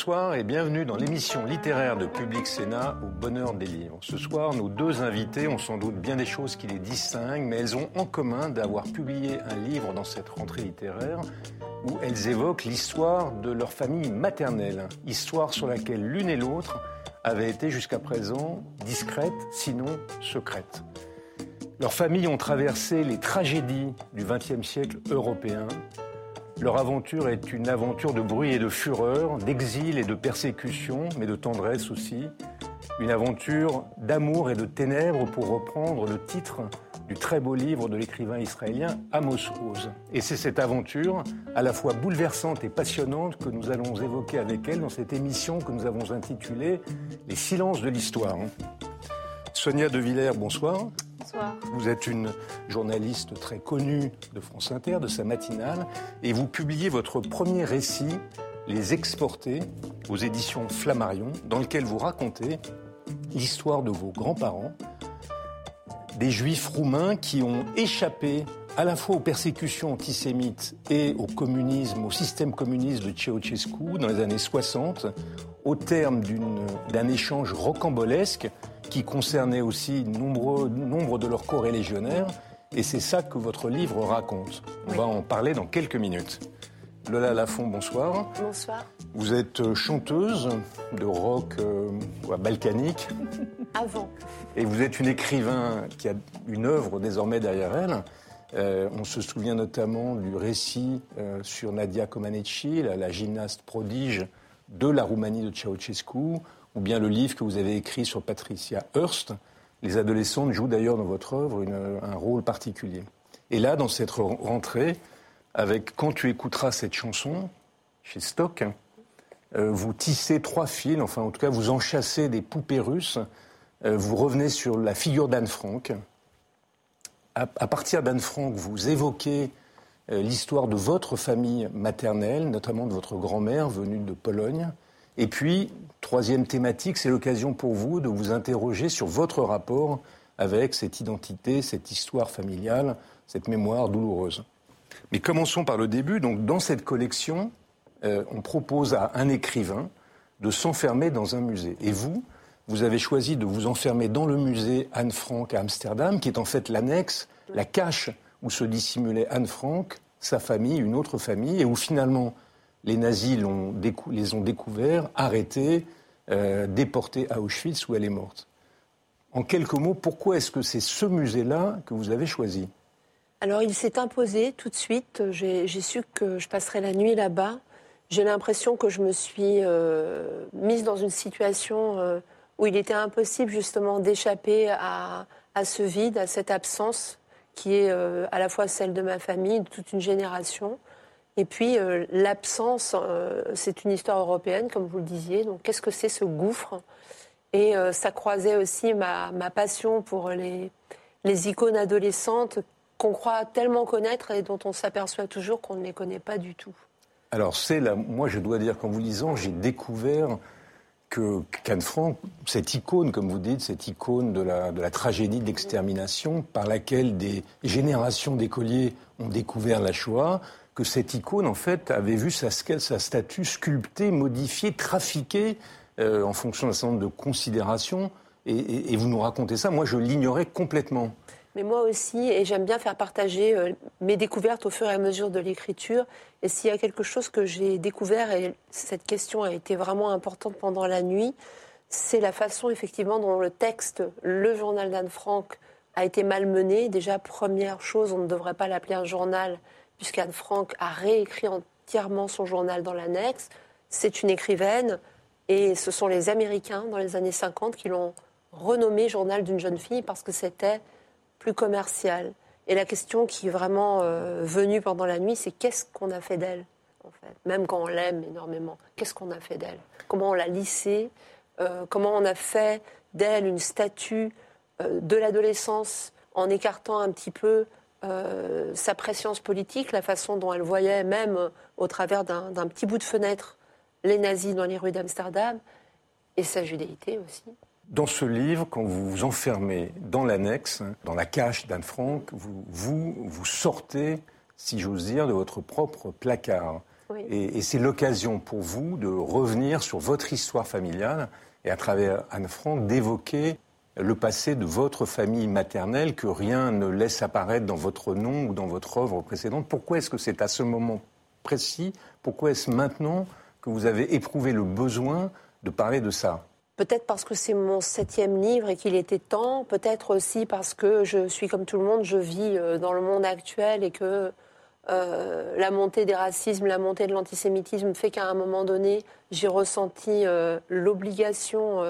Bonsoir et bienvenue dans l'émission littéraire de Public Sénat au bonheur des livres. Ce soir, nos deux invités ont sans doute bien des choses qui les distinguent, mais elles ont en commun d'avoir publié un livre dans cette rentrée littéraire où elles évoquent l'histoire de leur famille maternelle, histoire sur laquelle l'une et l'autre avaient été jusqu'à présent discrètes, sinon secrètes. Leurs familles ont traversé les tragédies du XXe siècle européen, leur aventure est une aventure de bruit et de fureur, d'exil et de persécution, mais de tendresse aussi. Une aventure d'amour et de ténèbres, pour reprendre le titre du très beau livre de l'écrivain israélien Amos Oz. Et c'est cette aventure, à la fois bouleversante et passionnante, que nous allons évoquer avec elle dans cette émission que nous avons intitulée Les silences de l'histoire. Sonia De Villers, bonsoir. Vous êtes une journaliste très connue de France Inter, de sa matinale, et vous publiez votre premier récit, Les Exportés, aux éditions Flammarion, dans lequel vous racontez l'histoire de vos grands-parents, des juifs roumains qui ont échappé à la fois aux persécutions antisémites et au communisme, au système communiste de Ceausescu dans les années 60, au terme d'un échange rocambolesque qui concernait aussi nombreux, nombre de leurs co-légionnaires. Et c'est ça que votre livre raconte. On va en parler dans quelques minutes. Lola Lafont, bonsoir. Bonsoir. Vous êtes euh, chanteuse de rock euh, balkanique. Avant. Et vous êtes une écrivain qui a une œuvre désormais derrière elle. Euh, on se souvient notamment du récit sur Nadia Comaneci, la, la, gymnaste prodige de la Roumanie de Ceausescu ou bien le livre que vous avez écrit sur Patricia Hearst. Les adolescentes jouent d'ailleurs dans votre œuvre un rôle particulier. Et là, dans cette rentrée, avec Quand tu écouteras cette chanson, chez Stock, euh, vous tissez trois fils, enfin en tout cas vous enchassez des poupées russes, euh, vous revenez sur la figure d'Anne Frank. À, partir d'Anne Frank, vous évoquez euh, l'histoire de votre famille maternelle, notamment de votre grand-mère venue de Pologne. Et puis, troisième thématique, c'est l'occasion pour vous de vous interroger sur votre rapport avec cette identité, cette histoire familiale, cette mémoire douloureuse. Mais commençons par le début. Donc, dans cette collection, euh, on propose à un écrivain de s'enfermer dans un musée. Et vous, vous avez choisi de vous enfermer dans le musée Anne Frank à Amsterdam, qui est en fait l'annexe, la cache où se dissimulait Anne Frank, sa famille, une autre famille, et où finalement les nazis les ont découverts, arrêtés, euh, déportés à Auschwitz où elle est morte. En quelques mots, pourquoi est-ce que c'est ce musée-là que vous avez choisi? Alors il s'est imposé tout de suite. J'ai su que je passerais la nuit là-bas. J'ai l'impression que je me suis euh, mise dans une situation euh, où il était impossible justement d'échapper à, à, ce vide, à cette absence qui est à la fois celle de ma famille, de toute une génération. Et puis euh, l'absence, euh, c'est une histoire européenne, comme vous le disiez. Donc qu'est-ce que c'est ce gouffre? Et euh, ça croisait aussi ma, passion pour les, les icônes adolescentes qu'on croit tellement connaître et dont on s'aperçoit toujours qu'on ne les connaît pas du tout. Alors c'est là, moi je dois dire qu'en vous lisant, j'ai découvert que Cannes Frank, cette icône, comme vous dites, cette icône de la, de la tragédie de l'extermination par laquelle des générations d'écoliers ont découvert la Shoah, que cette icône, en fait, avait vu sa, statue sculptée, modifiée, trafiquée euh, en fonction d'un certain nombre de considérations. Et, vous nous racontez ça. Moi, je l'ignorais complètement. Mais moi aussi, et j'aime bien faire partager euh, mes découvertes au fur et à mesure de l'écriture. Et s'il y a quelque chose que j'ai découvert, et cette question a été vraiment importante pendant la nuit, c'est la façon effectivement dont le texte, le journal d'Anne Frank, a été malmené. Déjà, première chose, on ne devrait pas l'appeler un journal, puisqu'Anne Frank a réécrit entièrement son journal dans l'annexe. C'est une écrivaine et ce sont les Américains dans les années 50 qui l'ont renommé Journal d'une jeune fille parce que c'était plus commercial. Et la question qui est vraiment euh, venue pendant la nuit, c'est qu'est-ce qu'on a fait d'elle en fait? Même quand on l'aime énormément, qu'est-ce qu'on a fait d'elle? Comment on l'a lissée? Euh, Comment on a fait d'elle une statue euh, de l'adolescence en écartant un petit peu euh, sa préscience politique, la façon dont elle voyait, même au travers d'un petit bout de fenêtre, les nazis dans les rues d'Amsterdam, et sa judéité aussi. Dans ce livre, quand vous vous enfermez dans l'annexe, dans la cache d'Anne Frank, vous, vous, vous sortez, si j'ose dire, de votre propre placard. Et, c'est l'occasion pour vous de revenir sur votre histoire familiale et à travers Anne Frank d'évoquer le passé de votre famille maternelle que rien ne laisse apparaître dans votre nom ou dans votre œuvre précédente. Pourquoi est-ce que c'est à ce moment précis Pourquoi est-ce maintenant que vous avez éprouvé le besoin de parler de ça? Peut-être parce que c'est mon septième livre et qu'il était temps. Peut-être aussi parce que je suis comme tout le monde, je vis euh, dans le monde actuel et que euh, la montée des racismes, la montée de l'antisémitisme fait qu'à un moment donné, j'ai ressenti euh, l'obligation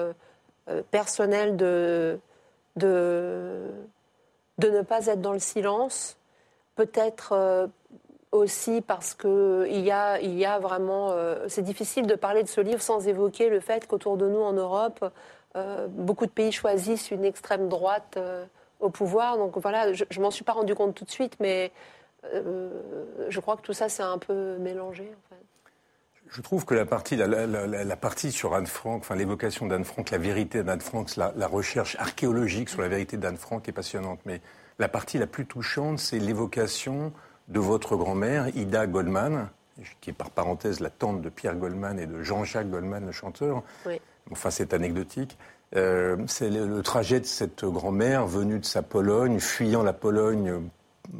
personnelle de, de, de, ne pas être dans le silence. Peut-être aussi parce que il y a, y a vraiment, euh, c'est difficile de parler de ce livre sans évoquer le fait qu'autour de nous en Europe, euh, beaucoup de pays choisissent une extrême droite euh, au pouvoir. Donc voilà, je, m'en suis pas rendu compte tout de suite, mais je crois que tout ça c'est un peu mélangé. En fait. Je trouve que la partie, la, la, la, partie sur Anne Frank, enfin l'évocation d'Anne Frank, la vérité d'Anne Frank, la, recherche archéologique sur la vérité d'Anne Frank est passionnante. Mais la partie la plus touchante, c'est l'évocation de votre grand-mère, Ida Goldman, qui est par parenthèse la tante de Pierre Goldman et de Jean-Jacques Goldman, le chanteur. Enfin, c'est anecdotique. Euh, c'est le, trajet de cette grand-mère venue de sa Pologne, fuyant la Pologne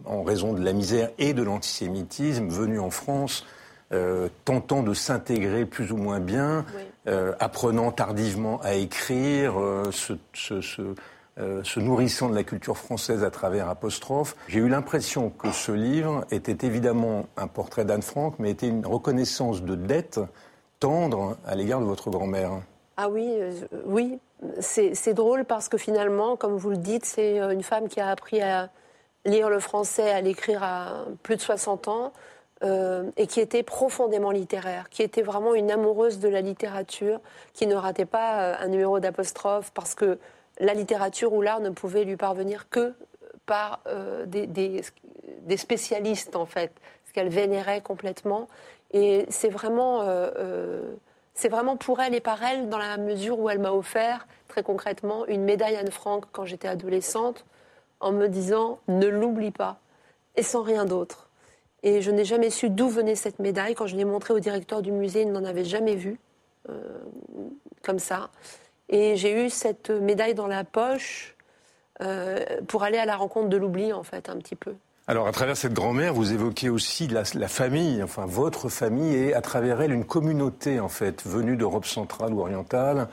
en raison de la misère et de l'antisémitisme, venue en France, euh, tentant de s'intégrer plus ou moins bien, euh, apprenant tardivement à écrire, euh, se nourrissant de la culture française à travers apostrophe. J'ai eu l'impression que ce livre était évidemment un portrait d'Anne Frank, mais était une reconnaissance de dette tendre à l'égard de votre grand-mère. Ah oui, oui. C'est drôle parce que finalement, comme vous le dites, c'est une femme qui a appris à lire le français, à l'écrire à plus de 60 ans. Et qui était profondément littéraire, qui était vraiment une amoureuse de la littérature, qui ne ratait pas un numéro d'apostrophe parce que la littérature ou l'art ne pouvait lui parvenir que par euh, des, spécialistes, en fait, ce qu'elle vénérait complètement. Et c'est vraiment, euh, euh, c'est vraiment pour elle et par elle, dans la mesure où elle m'a offert, très concrètement, une médaille Anne Frank quand j'étais adolescente, en me disant ne l'oublie pas, et sans rien d'autre. Et je n'ai jamais su d'où venait cette médaille. Quand je l'ai montrée au directeur du musée, il n'en avait jamais vu, comme ça. Et j'ai eu cette médaille dans la poche euh, pour aller à la rencontre de l'oubli, en fait, un petit peu. Alors, à travers cette grand-mère, vous évoquez aussi la, famille, enfin votre famille, et à travers elle, une communauté, en fait, venue d'Europe centrale ou orientale,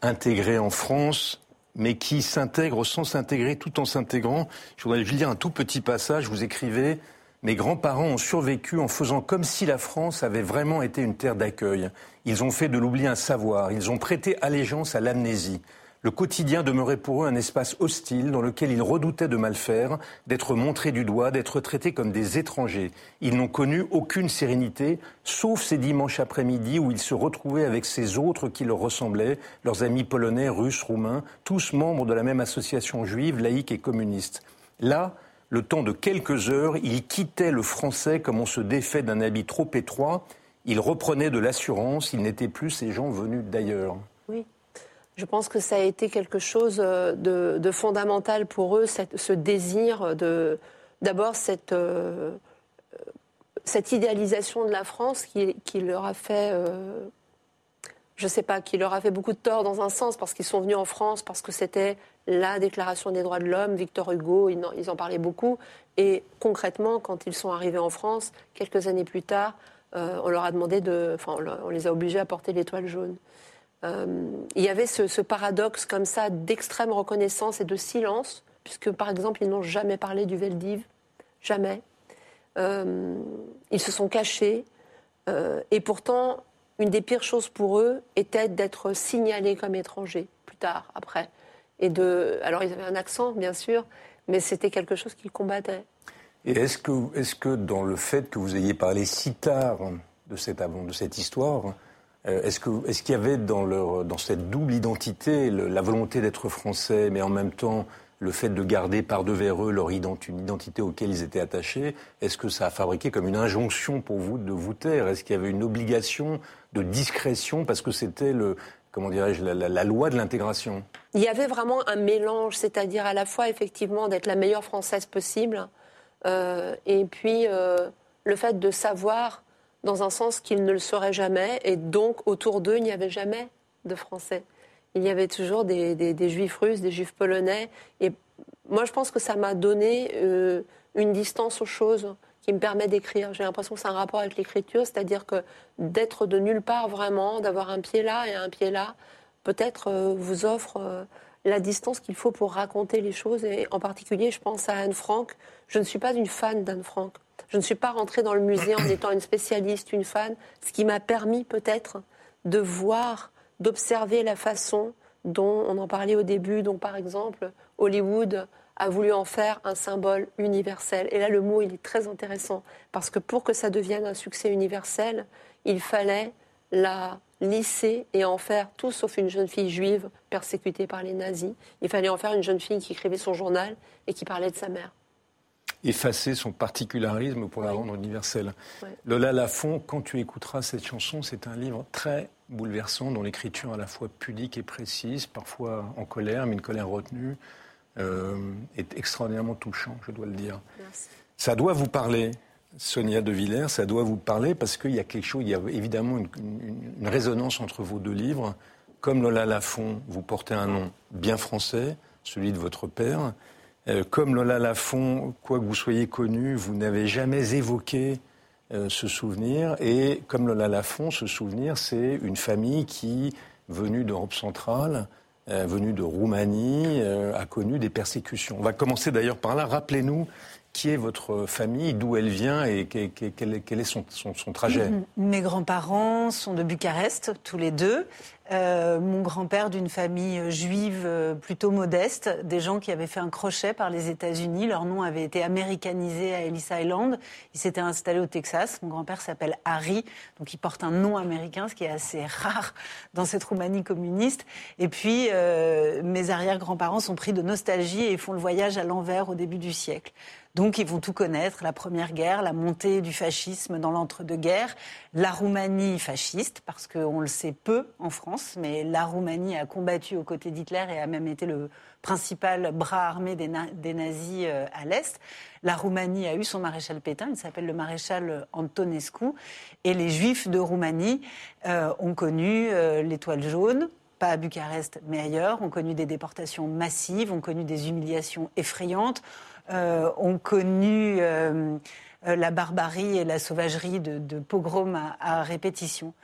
intégrée en France, mais qui s'intègre sans s'intégrer tout en s'intégrant. Je voudrais lire un tout petit passage. Vous écrivez mes grands-parents ont survécu en faisant comme si la France avait vraiment été une terre d'accueil. Ils ont fait de l'oubli un savoir, ils ont prêté allégeance à l'amnésie. Le quotidien demeurait pour eux un espace hostile dans lequel ils redoutaient de mal faire, d'être montrés du doigt, d'être traités comme des étrangers. Ils n'ont connu aucune sérénité, sauf ces dimanches après-midi où ils se retrouvaient avec ces autres qui leur ressemblaient, leurs amis polonais, russes, roumains, tous membres de la même association juive, laïque et communiste. Là, le temps de quelques heures, il quittait le français comme on se défait d'un habit trop étroit. Il reprenait de l'assurance, il n'était plus ces gens venus d'ailleurs. Oui. Je pense que ça a été quelque chose euh, de, fondamental pour eux, ce désir de, d'abord cette, euh, cette idéalisation de la France qui, leur a fait euh, je ne sais pas, qui leur a fait beaucoup de tort dans un sens parce qu'ils sont venus en France, parce que c'était la déclaration des droits de l'homme, Victor Hugo, ils en, parlaient beaucoup. Et concrètement, quand ils sont arrivés en France, quelques années plus tard, euh, on leur a demandé de. Enfin, on les a obligés à porter l'étoile jaune. Euh, il y avait ce, paradoxe comme ça d'extrême reconnaissance et de silence, puisque par exemple, ils n'ont jamais parlé du Veldiv. Jamais. Euh, ils se sont cachés. et pourtant, une des pires choses pour eux était d'être signalés comme étrangers plus tard, après. Et de, alors ils avaient un accent, bien sûr, mais c'était quelque chose qu'ils combattaient. Et est-ce que, est que dans le fait que vous ayez parlé si tard de cette, de cette histoire, euh, est-ce qu'il y avait dans cette double identité la volonté d'être français, mais en même temps le fait de garder par devers eux leur identité, auquel ils étaient attachés, est-ce que ça a fabriqué comme une injonction pour vous de vous taire? Est-ce qu'il y avait une obligation de discrétion parce que c'était le comment dirais-je la, loi de l'intégration? Il y avait vraiment un mélange, c'est-à-dire à la fois effectivement d'être la meilleure française possible, euh, et puis euh, le fait de savoir dans un sens qu'ils ne le seraient jamais, et donc autour d'eux, il n'y avait jamais de Français. Il y avait toujours des, juifs russes, des juifs polonais, et moi je pense que ça m'a donné euh, une distance aux choses qui me permet d'écrire. J'ai l'impression que c'est un rapport avec l'écriture, c'est-à-dire que d'être de nulle part vraiment, d'avoir un pied là et un pied là, peut-être euh, vous offre euh, la distance qu'il faut pour raconter les choses. Et en particulier, je pense à Anne Frank. Je ne suis pas une fan d'Anne Frank. Je ne suis pas rentrée dans le musée en étant une spécialiste, une fan, ce qui m'a permis peut-être de voir, d'observer la façon dont on en parlait au début, dont par exemple Hollywood a voulu en faire un symbole universel. Et là, le mot, il est très intéressant, parce que pour que ça devienne un succès universel, il fallait la lisser et en faire tout sauf une jeune fille juive persécutée par les nazis. Il fallait en faire une jeune fille qui écrivait son journal et qui parlait de sa mère. Effacer son particularisme pour la rendre universelle. Lola Lafont, quand tu écouteras cette chanson, c'est un livre très bouleversant, dont l'écriture à la fois pudique et précise, parfois en colère, mais une colère retenue, euh, est extraordinairement touchant, je dois le dire. Ça doit vous parler, Sonia De Villers, ça doit vous parler parce qu'il y a quelque chose, il y a évidemment une, résonance entre vos deux livres. Comme Lola Lafont, vous portez un nom bien français, celui de votre père. Euh, comme Lola Lafont, quoi que vous soyez connu, vous n'avez jamais évoqué euh, ce souvenir. Et comme Lola Lafont, ce souvenir, c'est une famille qui, venue d'Europe centrale, euh, venue de Roumanie, a connu des persécutions. On va commencer d'ailleurs par là. Rappelez-nous qui est votre famille, d'où elle vient et quel est son, trajet Mes grands-parents sont de Bucarest, tous les deux. Euh, mon grand-père d'une famille juive euh, plutôt modeste, des gens qui avaient fait un crochet par les États-Unis. Leur nom avait été américanisé à Ellis Island. Il s'était installé au Texas. Mon grand-père s'appelle Harry, donc il porte un nom américain, ce qui est assez rare dans cette Roumanie communiste. Et puis, euh, mes arrière-grands-parents sont pris de nostalgie et font le voyage à l'envers au début du siècle. Donc ils vont tout connaître, la Première Guerre, la montée du fascisme dans l'entre-deux-guerres, la Roumanie fasciste, parce qu'on le sait peu en France, mais la Roumanie a combattu aux côtés d'Hitler et a même été le principal bras armé des, nazis euh, à l'Est. La Roumanie a eu son maréchal Pétain, il s'appelle le maréchal Antonescu, et les Juifs de Roumanie euh, ont connu euh, l'étoile jaune, pas à Bucarest, mais ailleurs, ont connu des déportations massives, ont connu des humiliations effrayantes, euh, ont connu euh, la barbarie et la sauvagerie de, pogroms à, répétition.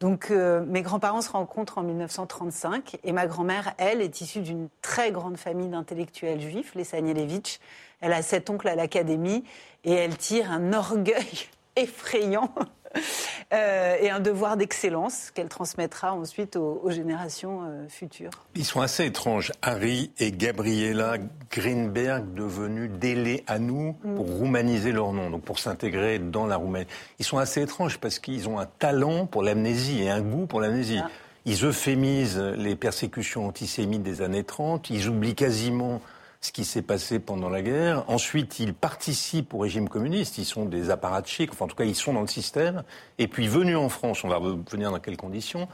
Donc mes grands-parents se rencontrent en 1935 et ma grand-mère, elle, est issue d'une très grande famille d'intellectuels juifs, les Sanielevitch. Elle a sept oncles à l'académie et elle tire un orgueil effrayant euh, et un devoir d'excellence qu'elle transmettra ensuite aux, générations euh, futures. Ils sont assez étranges, Harry et Gabriela Greenberg, devenus délais à nous mm. pour roumaniser leur nom, donc pour s'intégrer dans la Roumanie. Ils sont assez étranges parce qu'ils ont un talent pour l'amnésie et un goût pour l'amnésie. Ah. Ils euphémisent les persécutions antisémites des années 30, ils oublient quasiment ce qui s'est passé pendant la guerre. Ensuite, ils participent au régime communiste. Ils sont des apparatchiks, enfin en tout cas, ils sont dans le système. Et puis, venus en France, on va revenir dans quelles conditions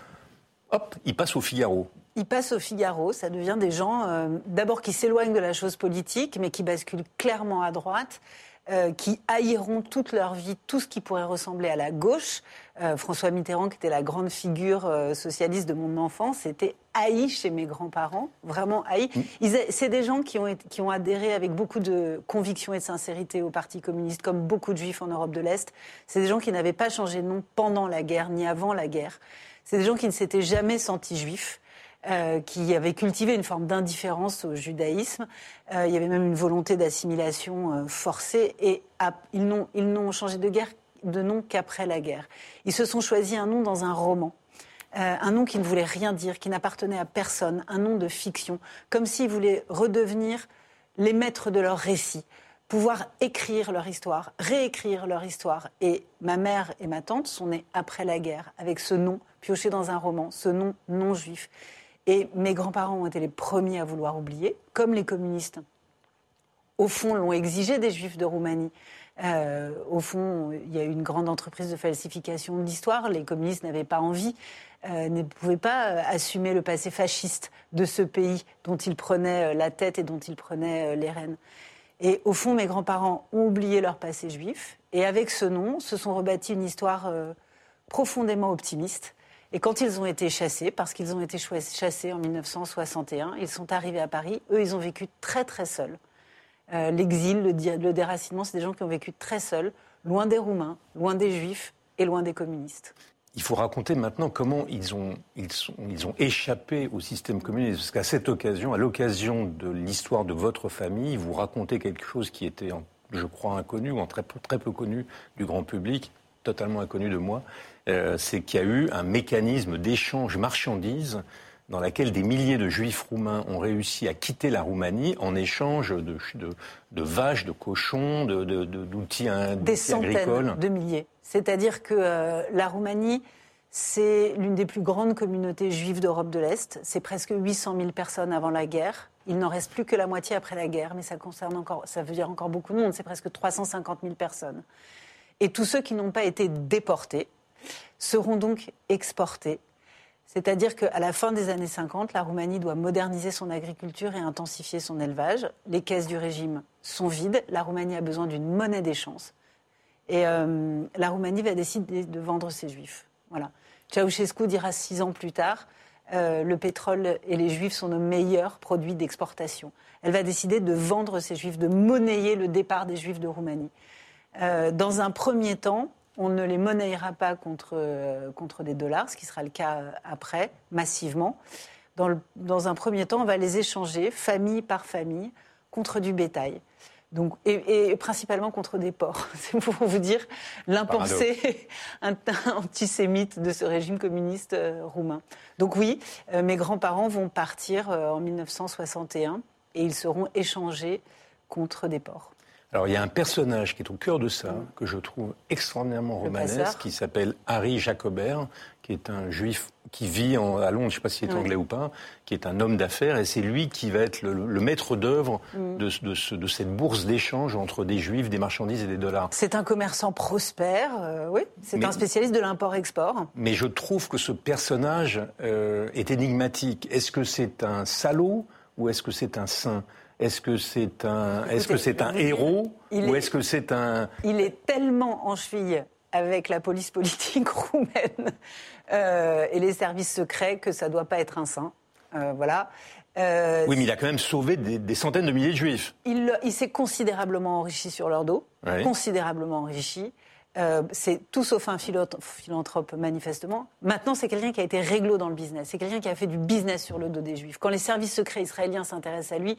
Hop, ils passent au Figaro. Ils passent au Figaro, ça devient des gens, euh, d'abord qui s'éloignent de la chose politique, mais qui basculent clairement à droite. Euh, qui haïront toute leur vie tout ce qui pourrait ressembler à la gauche. Euh, François Mitterrand, qui était la grande figure euh, socialiste de mon enfance, était haï chez mes grands-parents, vraiment haï. Mm. C'est des gens qui ont, qui ont adhéré avec beaucoup de conviction et de sincérité au Parti communiste, comme beaucoup de juifs en Europe de l'Est. C'est des gens qui n'avaient pas changé de nom pendant la guerre ni avant la guerre. C'est des gens qui ne s'étaient jamais sentis juifs. Euh, qui avait cultivé une forme d'indifférence au judaïsme. Euh, il y avait même une volonté d'assimilation euh, forcée et ils n'ont changé de, guerre, de nom qu'après la guerre. Ils se sont choisis un nom dans un roman. un nom qui ne voulait rien dire, qui n'appartenait à personne, un nom de fiction, comme s'ils voulaient redevenir les maîtres de leur récit, pouvoir écrire leur histoire, réécrire leur histoire. Et ma mère et ma tante sont nées après la guerre, avec ce nom pioché dans un roman, ce nom non juif. Et mes grands-parents ont été les premiers à vouloir oublier, comme les communistes. Au fond, l'ont exigé des juifs de Roumanie. Euh, au fond, il y a eu une grande entreprise de falsification de l'histoire. Les communistes n'avaient pas envie, euh, ne pouvaient pas euh, assumer le passé fasciste de ce pays dont ils prenaient la tête et dont ils prenaient les rênes. Et au fond, mes grands-parents ont oublié leur passé juif. Et avec ce nom, se sont rebâtis une histoire profondément optimiste. Et quand ils ont été chassés, parce qu'ils ont été chassés en 1961, ils sont arrivés à Paris. Eux, ils ont vécu très très seuls. Euh, l'exil, le, déracinement, c'est des gens qui ont vécu très seuls, loin des Roumains, loin des Juifs et loin des communistes. Il faut raconter maintenant comment ils ont, ils, ils ont échappé au système communiste. Parce qu'à cette occasion, à l'occasion de l'histoire de votre famille, vous racontez quelque chose qui était, je crois, inconnu ou en très très peu connu du grand public, totalement inconnu de moi. Euh, c'est qu'il y a eu un mécanisme d'échange marchandises dans laquelle des milliers de juifs roumains ont réussi à quitter la Roumanie en échange de, de, vaches, de cochons, d'outils de, Des centaines de milliers. C'est-à-dire que euh, la Roumanie, c'est l'une des plus grandes communautés juives d'Europe de l'Est. C'est presque 800 000 personnes avant la guerre. Il n'en reste plus que la moitié après la guerre, mais ça concerne encore, ça veut dire encore beaucoup de monde. C'est presque 350 000 personnes. Et tous ceux qui n'ont pas été déportés seront donc exportés c'est-à-dire qu'à la fin des années 50, la Roumanie doit moderniser son agriculture et intensifier son élevage. Les caisses du régime sont vides. La Roumanie a besoin d'une monnaie d'échange. Et euh, la Roumanie va décider de vendre ses juifs. Voilà. Ceausescu dira six ans plus tard euh, le pétrole et les juifs sont nos meilleurs produits d'exportation. Elle va décider de vendre ses juifs, de monnayer le départ des juifs de Roumanie. Euh, dans un premier temps, on ne les monnayera pas contre, euh, contre des dollars, ce qui sera le cas euh, après, massivement. Dans, dans, un premier temps, on va les échanger, famille par famille, contre du bétail. Donc, et, principalement contre des porcs. C'est pour vous dire l'impensé antisémite de ce régime communiste euh, roumain. Donc oui, mes grands-parents vont partir en 1961 et ils seront échangés contre des porcs. Alors il y a un personnage qui est au cœur de ça, que je trouve extraordinairement romanesque, qui s'appelle Harry Jacobert, qui est un juif qui vit en, à Londres, je ne sais pas s'il est anglais ou pas, qui est un homme d'affaires, et c'est lui qui va être le, maître d'œuvre mm. de, de, cette bourse d'échange entre des juifs, des marchandises et des dollars. C'est un commerçant prospère, euh, oui, c'est un spécialiste de l'import-export. Mais je trouve que ce personnage euh, est énigmatique. Est-ce que c'est un salaud ou est-ce que c'est un saint? Est-ce que c'est un, est-ce que c'est un héros ou est-ce que c'est un Il est tellement en cheville avec la police politique roumaine euh, et les services secrets que ça ne doit pas être un saint. Euh, voilà. Euh, oui, mais il a quand même sauvé des, centaines de milliers de juifs. Il, s'est considérablement enrichi sur leur dos, considérablement enrichi. C'est tout sauf un philanthrope, manifestement. Maintenant, c'est quelqu'un qui a été réglo dans le business. C'est quelqu'un qui a fait du business sur le dos des juifs. Quand les services secrets israéliens s'intéressent à lui,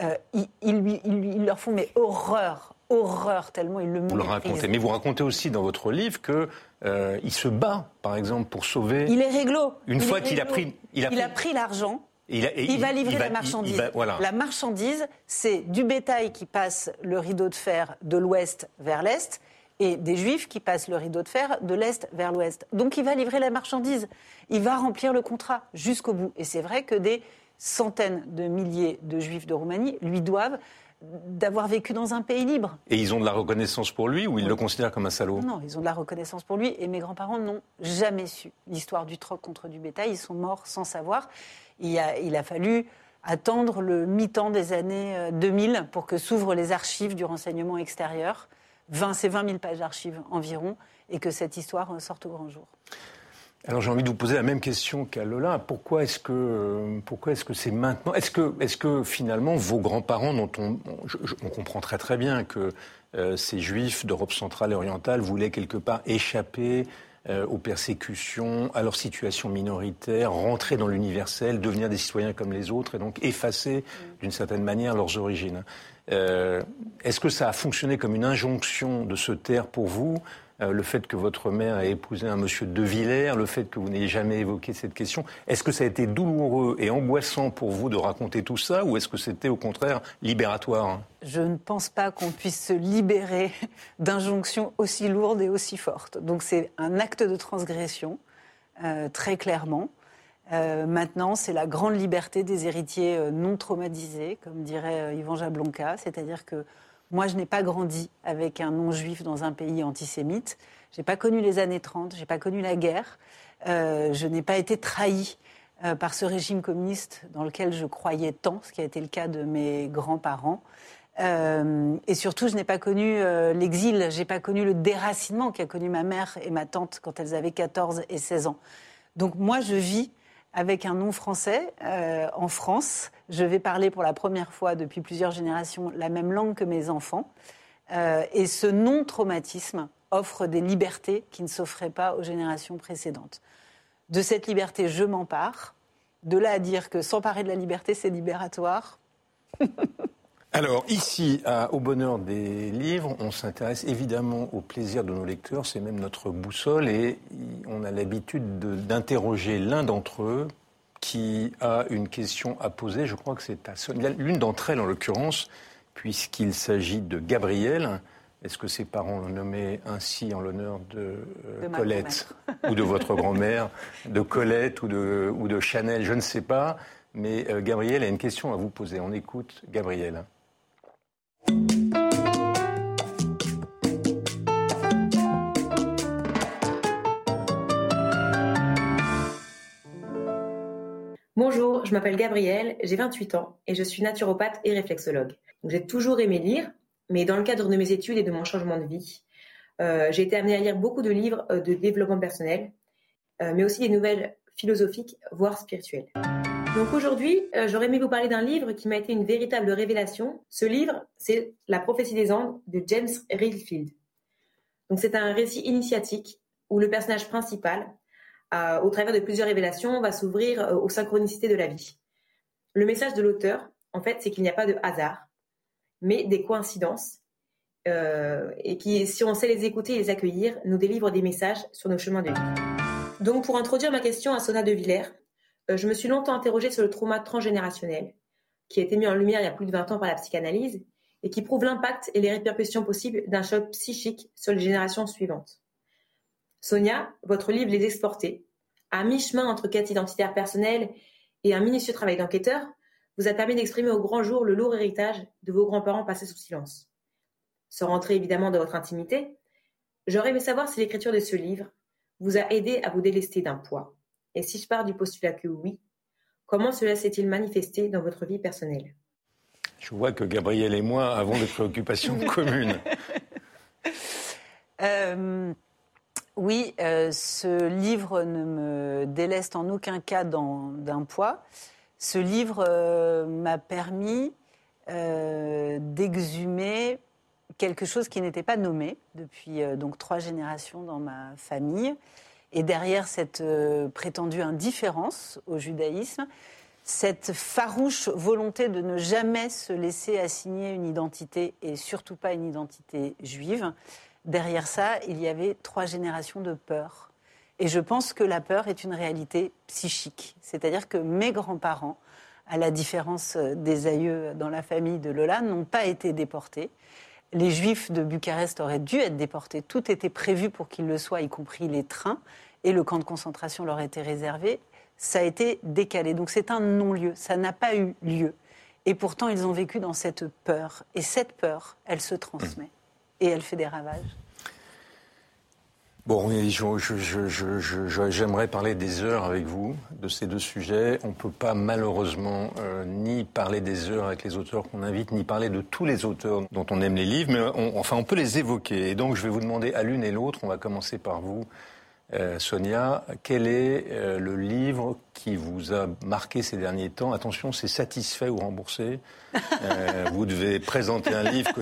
euh, ils, leur font mais horreur, horreur, tellement ils le Vous le racontez, mais vous racontez aussi dans votre livre que euh, il se bat, par exemple, pour sauver. Il est réglo. Une fois qu'il a pris, il a pris, l'argent. Il, va livrer la marchandise. La marchandise, c'est du bétail qui passe le rideau de fer de l'ouest vers l'est et des juifs qui passent le rideau de fer de l'est vers l'ouest. Donc il va livrer la marchandise. Il va remplir le contrat jusqu'au bout. Et c'est vrai que des centaines de milliers de juifs de Roumanie lui doivent d'avoir vécu dans un pays libre. Et ils ont de la reconnaissance pour lui ou ils le considèrent comme un salaud? Non, ils ont de la reconnaissance pour lui et mes grands-parents n'ont jamais su l'histoire du troc contre du bétail. Ils sont morts sans savoir. Il a, il a fallu attendre le mi-temps des années 2000 euh, pour que s'ouvrent les archives du renseignement extérieur. 20, c'est 20 000 pages d'archives environ et que cette histoire sorte au grand jour. Alors j'ai envie de vous poser la même question qu'à Lola. Pourquoi est-ce que pourquoi est-ce que c'est maintenant Est-ce que est-ce que finalement vos grands-parents, dont on, on, comprend très très bien que euh, ces Juifs d'Europe centrale et orientale voulaient quelque part échapper euh, aux persécutions, à leur situation minoritaire, rentrer dans l'universel, devenir des citoyens comme les autres et donc effacer d'une certaine manière leurs origines. Euh, est-ce que ça a fonctionné comme une injonction de se taire pour vous le fait que votre mère ait épousé un monsieur de Villers, le fait que vous n'ayez jamais évoqué cette question. Est-ce que ça a été douloureux et angoissant pour vous de raconter tout ça ou est-ce que c'était au contraire libératoire? Je ne pense pas qu'on puisse se libérer d'injonctions aussi lourdes et aussi fortes. Donc c'est un acte de transgression, euh, très clairement. Euh, maintenant, c'est la grande liberté des héritiers non traumatisés, comme dirait Yvan Jablonka, c'est-à-dire que moi, je n'ai pas grandi avec un non-juif dans un pays antisémite. Je n'ai pas connu les années 30, je n'ai pas connu la guerre. Euh, je n'ai pas été trahi euh, par ce régime communiste dans lequel je croyais tant, ce qui a été le cas de mes grands-parents. Euh, et surtout, je n'ai pas connu euh, l'exil, j'ai pas connu le déracinement qu'a connu ma mère et ma tante quand elles avaient 14 et 16 ans. Donc moi, je vis avec un nom français euh, en France. Je vais parler pour la première fois depuis plusieurs générations la même langue que mes enfants. et ce non-traumatisme offre des libertés qui ne s'offraient pas aux générations précédentes. De cette liberté, je m'empare. De là à dire que s'emparer de la liberté, c'est libératoire. Alors ici, Au Bonheur des livres, on s'intéresse évidemment au plaisir de nos lecteurs, c'est même notre boussole, et on a l'habitude d'interroger l'un d'entre eux qui a une question à poser. Je crois que c'est à L'une d'entre elles, en l'occurrence, puisqu'il s'agit de Gabriel. Est-ce que ses parents l'ont nommé ainsi en l'honneur de, euh, Colette ou de votre grand-mère, de Colette ou de, ou de Chanel Je ne sais pas. Mais euh, Gabriel a une question à vous poser. On écoute Gabriel. Bonjour, je m'appelle Gabrielle, j'ai 28 ans et je suis naturopathe et réflexologue. J'ai toujours aimé lire, mais dans le cadre de mes études et de mon changement de vie, euh, j'ai été amenée à lire beaucoup de livres euh, de développement personnel, euh, mais aussi des nouvelles philosophiques, voire spirituelles. Donc aujourd'hui, euh, j'aurais aimé vous parler d'un livre qui m'a été une véritable révélation. Ce livre, c'est La prophétie des Andes de James Ridfield. Donc c'est un récit initiatique où le personnage principal, euh, au travers de plusieurs révélations, va s'ouvrir euh, aux synchronicités de la vie. Le message de l'auteur, en fait, c'est qu'il n'y a pas de hasard, mais des coïncidences, et qui, si on sait les écouter et les accueillir, nous délivrent des messages sur nos chemins de vie. Donc pour introduire ma question à Sona de Villers, je me suis longtemps interrogée sur le trauma transgénérationnel, qui a été mis en lumière il y a plus de 20 ans par la psychanalyse, et qui prouve l'impact et les répercussions possibles d'un choc psychique sur les générations suivantes. Sonia, votre livre Les Exportés, à mi-chemin entre quête identitaire personnelle et un minutieux travail d'enquêteur, vous a permis d'exprimer au grand jour le lourd héritage de vos grands-parents passés sous silence. Sans rentrer évidemment dans votre intimité, j'aurais aimé savoir si l'écriture de ce livre vous a aidé à vous délester d'un poids, et si je pars du postulat que oui, comment cela s'est-il manifesté dans votre vie personnelle? Je vois que Gabriel et moi avons des préoccupations communes. Euh, oui, euh, ce livre ne me déleste en aucun cas d'un poids. Ce livre euh, m'a permis d'exhumer quelque chose qui n'était pas nommé depuis donc trois générations dans ma famille et derrière cette euh, prétendue indifférence au judaïsme, cette farouche volonté de ne jamais se laisser assigner une identité et surtout pas une identité juive, derrière ça, il y avait trois générations de peur. Et je pense que la peur est une réalité psychique. C'est-à-dire que mes grands-parents, à la différence des aïeux dans la famille de Lola, n'ont pas été déportés. Les juifs de Bucarest auraient dû être déportés. Tout était prévu pour qu'ils le soient, y compris les trains. Et le camp de concentration leur était réservé. Ça a été décalé. Donc c'est un non-lieu. Ça n'a pas eu lieu. Et pourtant, ils ont vécu dans cette peur. Et cette peur, elle se transmet. Et elle fait des ravages. Bon, j'aimerais parler des heures avec vous de ces deux sujets. On ne peut pas malheureusement euh, ni parler des heures avec les auteurs qu'on invite, ni parler de tous les auteurs dont on aime les livres, mais enfin on peut les évoquer. Et donc je vais vous demander à l'une et l'autre, on va commencer par vous, euh, Sonia, quel est euh, le livre qui vous a marqué ces derniers temps? Attention, c'est satisfait ou remboursé. vous devez présenter un livre que,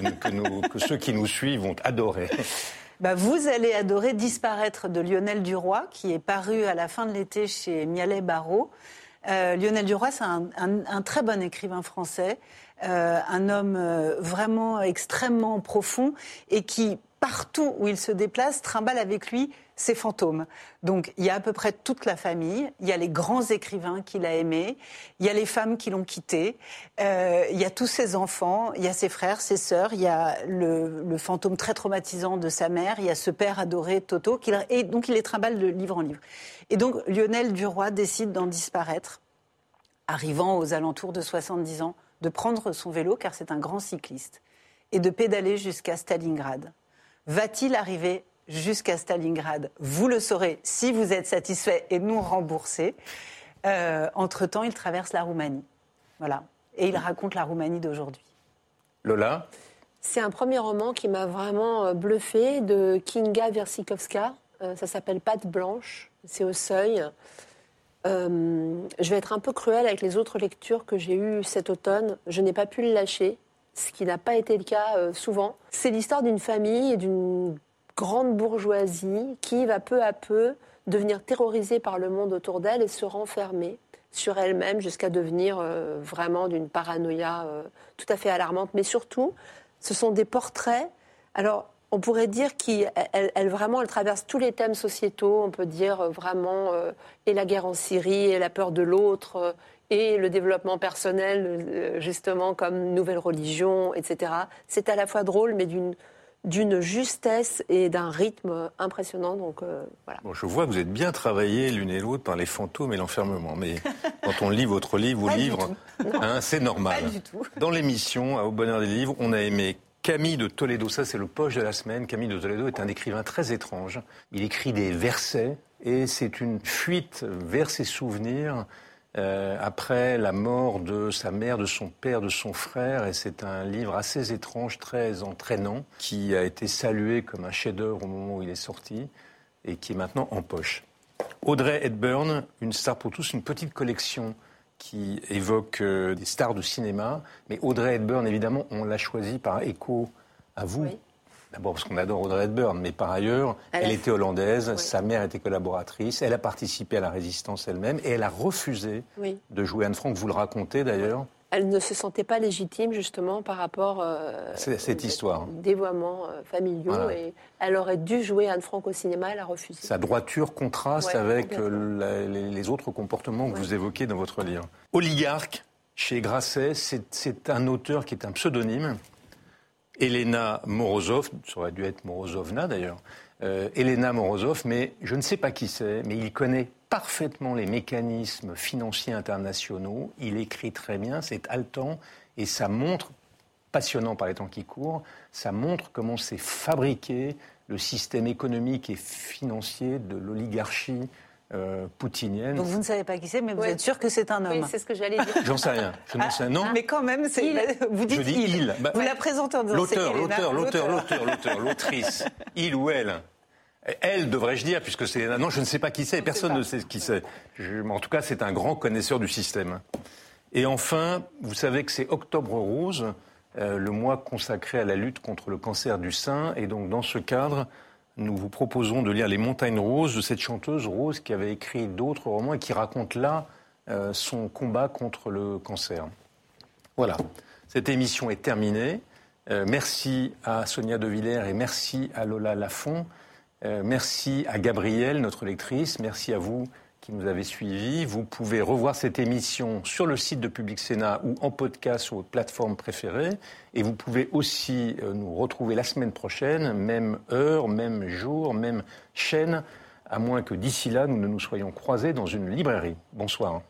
que ceux qui nous suivent vont adorer. Bah, vous allez adorer Disparaître de Lionel Duroy, qui est paru à la fin de l'été chez Mialet Barrault. Euh, Lionel Duroy, c'est un, très bon écrivain français, euh, un homme euh, vraiment extrêmement profond et qui, partout où il se déplace, trimballe avec lui ses fantômes. Donc il y a à peu près toute la famille, il y a les grands écrivains qu'il a aimés, il y a les femmes qui l'ont quitté, euh, il y a tous ses enfants, il y a ses frères, ses sœurs, il y a le, fantôme très traumatisant de sa mère, il y a ce père adoré Toto, et donc il les trimballe de livre en livre. Et donc Lionel Duroy décide d'en disparaître, arrivant aux alentours de 70 ans, de prendre son vélo, car c'est un grand cycliste, et de pédaler jusqu'à Stalingrad. Va-t-il arriver jusqu'à Stalingrad. Vous le saurez si vous êtes satisfait et nous remboursé. Euh, entre-temps, il traverse la Roumanie. Voilà. Et il raconte la Roumanie d'aujourd'hui. Lola C'est un premier roman qui m'a vraiment euh, bluffé de Kinga Versikowska. Euh, ça s'appelle Pâte blanche. C'est au seuil. Euh, je vais être un peu cruelle avec les autres lectures que j'ai eues cet automne. Je n'ai pas pu le lâcher, ce qui n'a pas été le cas euh, souvent. C'est l'histoire d'une famille et d'une grande bourgeoisie qui va peu à peu devenir terrorisée par le monde autour d'elle et se renfermer sur elle-même jusqu'à devenir euh, vraiment d'une paranoïa euh, tout à fait alarmante. Mais surtout, ce sont des portraits. Alors, on pourrait dire qu'elle elle, vraiment, elle traverse tous les thèmes sociétaux. On peut dire euh, vraiment et la guerre en Syrie, et la peur de l'autre, et le développement personnel, justement comme nouvelle religion, etc. C'est à la fois drôle, mais d'une d'une justesse et d'un rythme impressionnant. Donc euh, voilà. Bon, je vois que vous êtes bien travaillés l'une et l'autre par les fantômes et l'enfermement. Mais quand on lit votre livre ou livre, hein, c'est normal. Pas du tout. Dans l'émission, à Au Bonheur des Livres, on a aimé Camille de Toledo. Ça, c'est le poche de la semaine. Camille de Toledo est un écrivain très étrange. Il écrit des versets et c'est une fuite vers ses souvenirs euh, après la mort de sa mère, de son père, de son frère. Et c'est un livre assez étrange, très entraînant, qui a été salué comme un chef-d'œuvre au moment où il est sorti et qui est maintenant en poche. Audrey Hepburn, une star pour tous, une petite collection qui évoque euh, des stars de cinéma. Mais Audrey Hepburn, évidemment, on l'a choisie par écho à vous. D'abord parce qu'on adore Audrey Hepburn, mais par ailleurs, elle, était hollandaise, Oui. sa mère était collaboratrice, elle a participé à la résistance elle-même et elle a refusé Oui. de jouer Anne Frank. Vous le racontez d'ailleurs, Elle ne se sentait pas légitime justement par rapport euh, cette aux histoire. dévoiements euh, familiaux Voilà. et elle aurait dû jouer Anne Frank au cinéma, elle a refusé. sa droiture contraste Ouais, avec euh, la- les, les autres comportements que vous évoquez dans votre livre. Oligarque, chez Grasset, c'est un auteur qui est un pseudonyme. Elena Morozov, ça aurait dû être Morozovna d'ailleurs, euh, Elena Morozov, mais je ne sais pas qui c'est, mais il connaît parfaitement les mécanismes financiers internationaux, il écrit très bien, c'est haletant, et ça montre, passionnant par les temps qui courent, ça montre comment c'est fabriqué le système économique et financier de l'oligarchie euh, poutinienne. Donc vous ne savez pas qui c'est, mais vous Ouais. êtes sûr que c'est un homme. Oui, c'est ce que j'allais dire. J'en sais rien, je n'en sais non. Mais quand même, c'est- Il. vous dites Je dis il. Bah, vous la présentez en disant L'auteur, l'auteur, l'auteur, l'auteur, l'auteur, l'autrice. Il ou elle. Elle, devrais-je dire, puisque c'est. Non, je ne sais pas qui c'est, personne ne sait qui c'est. En tout cas, c'est un grand connaisseur du système. Et enfin, vous savez que c'est Octobre Rose, euh, le mois consacré à la lutte contre le cancer du sein. Et donc, dans ce cadre, nous vous proposons de lire Les Montagnes Roses de cette chanteuse Rose qui avait écrit d'autres romans et qui raconte là euh, son combat contre le cancer. Voilà, cette émission est terminée. Euh, merci à Sonia De Villers et merci à Lola Lafont. Euh, merci à Gabrielle, notre lectrice. Merci à vous qui nous avez suivis. Vous pouvez revoir cette émission sur le site de Public Sénat ou en podcast sur votre plateforme préférée. Et vous pouvez aussi euh, nous retrouver la semaine prochaine, même heure, même jour, même chaîne, à moins que d'ici là, nous ne nous soyons croisés dans une librairie. Bonsoir.